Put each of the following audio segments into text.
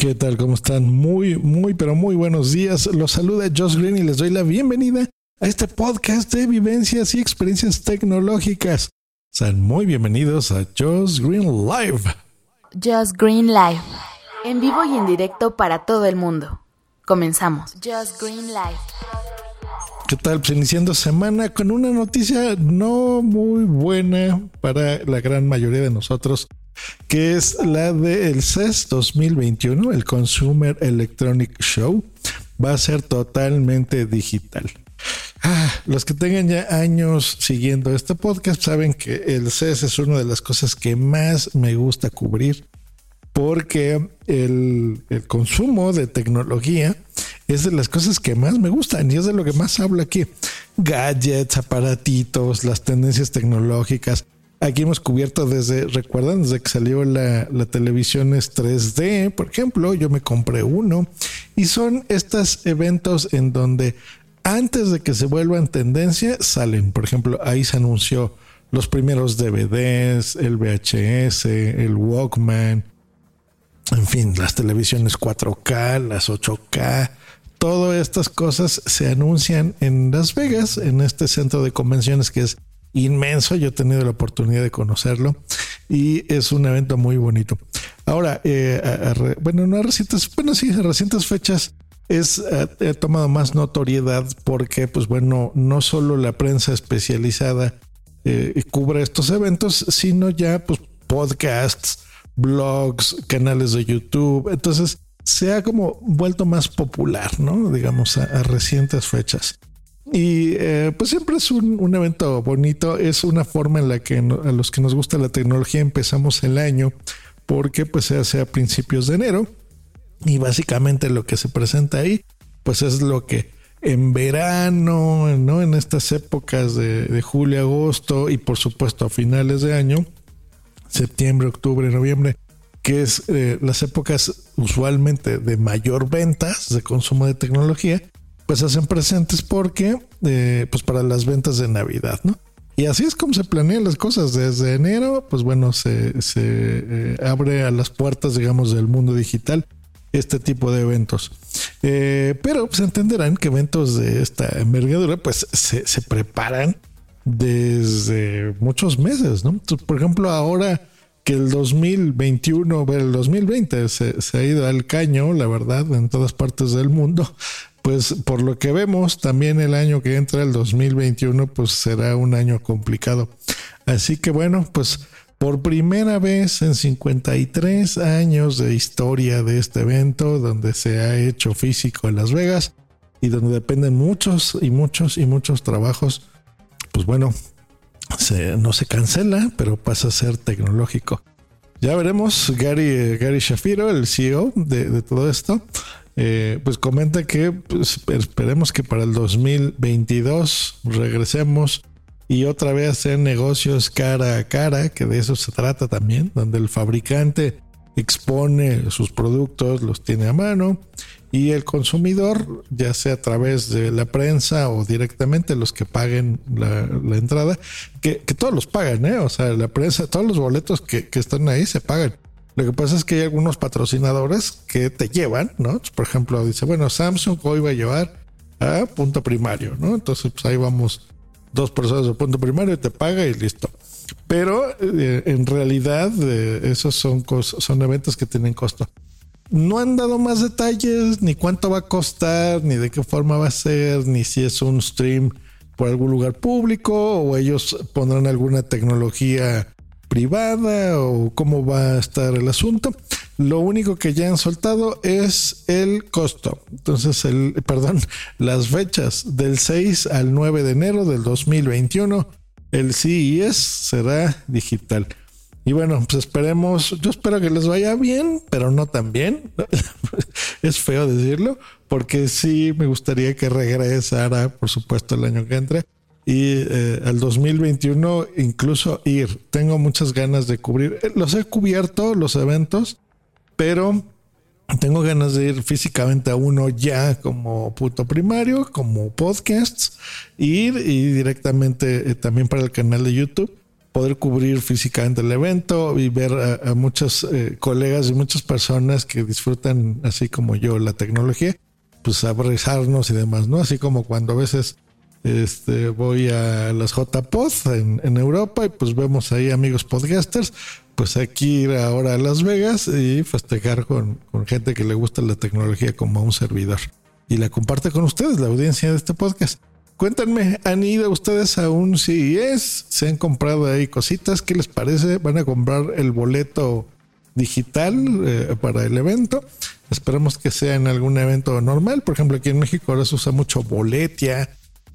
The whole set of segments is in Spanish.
¿Qué tal? ¿Cómo están? Muy, muy, pero muy buenos días. Los saluda Josh Green y les doy la bienvenida a este podcast de vivencias y experiencias tecnológicas. Sean muy bienvenidos a Josh Green Live. Just Green Live. En vivo y en directo para todo el mundo. Comenzamos. Just Green Live. ¿Qué tal? Pues iniciando semana con una noticia no muy buena para la gran mayoría de nosotros, que es la del CES 2021, el Consumer Electronic Show. Va a ser totalmente digital. Ah, los que tengan ya años siguiendo este podcast saben que el CES es una de las cosas que más me gusta cubrir porque el, consumo de tecnología es de las cosas que más me gustan y es de lo que más hablo aquí. Gadgets, aparatitos, las tendencias tecnológicas. Aquí hemos cubierto desde, recuerdan, desde que salió la, televisión es 3D, por ejemplo, yo me compré uno. Y son estos eventos en donde antes de que se vuelvan tendencia salen. Por ejemplo, ahí se anunció los primeros DVDs, el VHS, el Walkman, en fin, las televisiones 4K, las 8K, todas estas cosas se anuncian en Las Vegas, en este centro de convenciones que es inmenso. Yo he tenido la oportunidad de conocerlo y es un evento muy bonito. Ahora, eh, bueno, no recientes, bueno, sí, recientes fechas es ha tomado más notoriedad porque, pues bueno, no solo la prensa especializada eh, cubre estos eventos, sino ya pues podcasts blogs, canales de YouTube. Entonces se ha como vuelto más popular, ¿no? Digamos, a, recientes fechas. Y eh, pues siempre es un, evento bonito, es una forma en la que a los que nos gusta la tecnología empezamos el año, porque pues se hace a principios de enero y básicamente lo que se presenta ahí, pues es lo que en verano, ¿no? En estas épocas de, de julio, agosto y por supuesto a finales de año, septiembre, octubre, noviembre, que es eh, las épocas usualmente de mayor ventas de consumo de tecnología, pues hacen presentes porque, eh, pues para las ventas de Navidad, ¿no? Y así es como se planean las cosas. Desde enero, pues bueno, se, se eh, abre a las puertas, digamos, del mundo digital este tipo de eventos. pero pues entenderán que eventos de esta envergadura, pues se, se preparan desde muchos meses, ¿no? por ejemplo, ahora que el 2021, el 2020 se, se, ha ido al caño, la verdad, en todas partes del mundo, pues por lo que vemos, también el año que entra, el 2021, pues será un año complicado. Así que bueno, pues por primera vez en 53 años de historia de este evento, donde se ha hecho físico en Las Vegas y donde dependen muchos y muchos y muchos trabajos, pues bueno, no se cancela, pero pasa a ser tecnológico. Ya veremos, Gary, Gary Shafiro, el CEO de, todo esto, eh, pues comenta que pues, esperemos que para el 2022 regresemos y otra vez hacer negocios cara a cara, que de eso se trata también, donde el fabricante expone sus productos, los tiene a mano y el consumidor, ya sea a través de la prensa o directamente los que paguen la, entrada, que, todos los pagan, ¿eh? o sea, la prensa, todos los boletos que, están ahí se pagan. Lo que pasa es que hay algunos patrocinadores que te llevan, ¿no? Por ejemplo, dice, bueno, Samsung hoy va a llevar a punto primario, ¿no? Entonces, pues ahí vamos dos personas de punto primario, te paga y listo. Pero eh, en realidad eh, esos son, son eventos que tienen costo. No han dado más detalles, ni cuánto va a costar, ni de qué forma va a ser, ni si es un stream por algún lugar público o ellos pondrán alguna tecnología privada o cómo va a estar el asunto. Lo único que ya han soltado es el costo. Entonces, el, perdón, las fechas del 6 al 9 de enero del 2021, el CES será digital. Y bueno, pues esperemos, yo espero que les vaya bien, pero no tan bien. es feo decirlo, porque sí me gustaría que regresara, por supuesto, el año que entre. Y eh, al 2021 incluso ir. Tengo muchas ganas de cubrir. Eh, los he cubierto, los eventos, pero tengo ganas de ir físicamente a uno ya como punto primario, como podcasts, ir y directamente eh, también para el canal de YouTube poder cubrir físicamente el evento y ver a, muchos eh, colegas y muchas personas que disfrutan, así como yo, la tecnología, pues abrazarnos y demás, ¿no? Así como cuando a veces este, voy a las JPod en, Europa y pues vemos ahí amigos podcasters, pues aquí ir ahora a Las Vegas y festejar con, con gente que le gusta la tecnología como un servidor. Y la comparte con ustedes, la audiencia de este podcast. Cuéntenme, ¿han ido ustedes a un CES? ¿Se han comprado ahí cositas? ¿Qué les parece? ¿Van a comprar el boleto digital eh, para el evento? Esperemos que sea en algún evento normal. Por ejemplo, aquí en México ahora se usa mucho boletia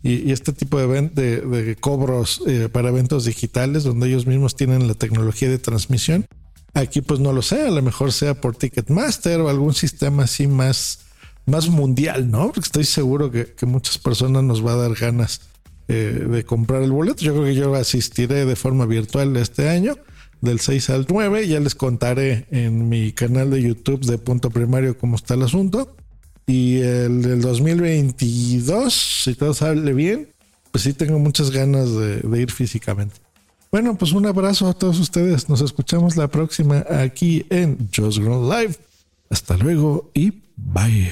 y, este tipo de, de, cobros eh, para eventos digitales donde ellos mismos tienen la tecnología de transmisión. Aquí pues no lo sé, a lo mejor sea por Ticketmaster o algún sistema así más más mundial, ¿no? Porque estoy seguro que, muchas personas nos va a dar ganas eh, de comprar el boleto. Yo creo que yo asistiré de forma virtual este año, del 6 al 9. Ya les contaré en mi canal de YouTube de Punto Primario cómo está el asunto. Y el del 2022, si todo sale bien, pues sí tengo muchas ganas de, ir físicamente. Bueno, pues un abrazo a todos ustedes. Nos escuchamos la próxima aquí en Just Grow Live. Hasta luego y bye.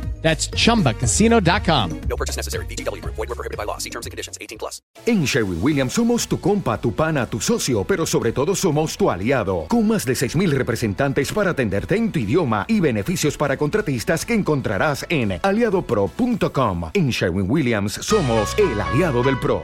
That's chumbacasino.com. No purchase necessary. BGW. Void were prohibited by law. See terms and conditions 18 plus. En Sherwin Williams somos tu compa, tu pana, tu socio, pero sobre todo somos tu aliado. Con más de 6000 representantes para atenderte en tu idioma y beneficios para contratistas que encontrarás en aliadopro.com. En Sherwin Williams somos el aliado del pro.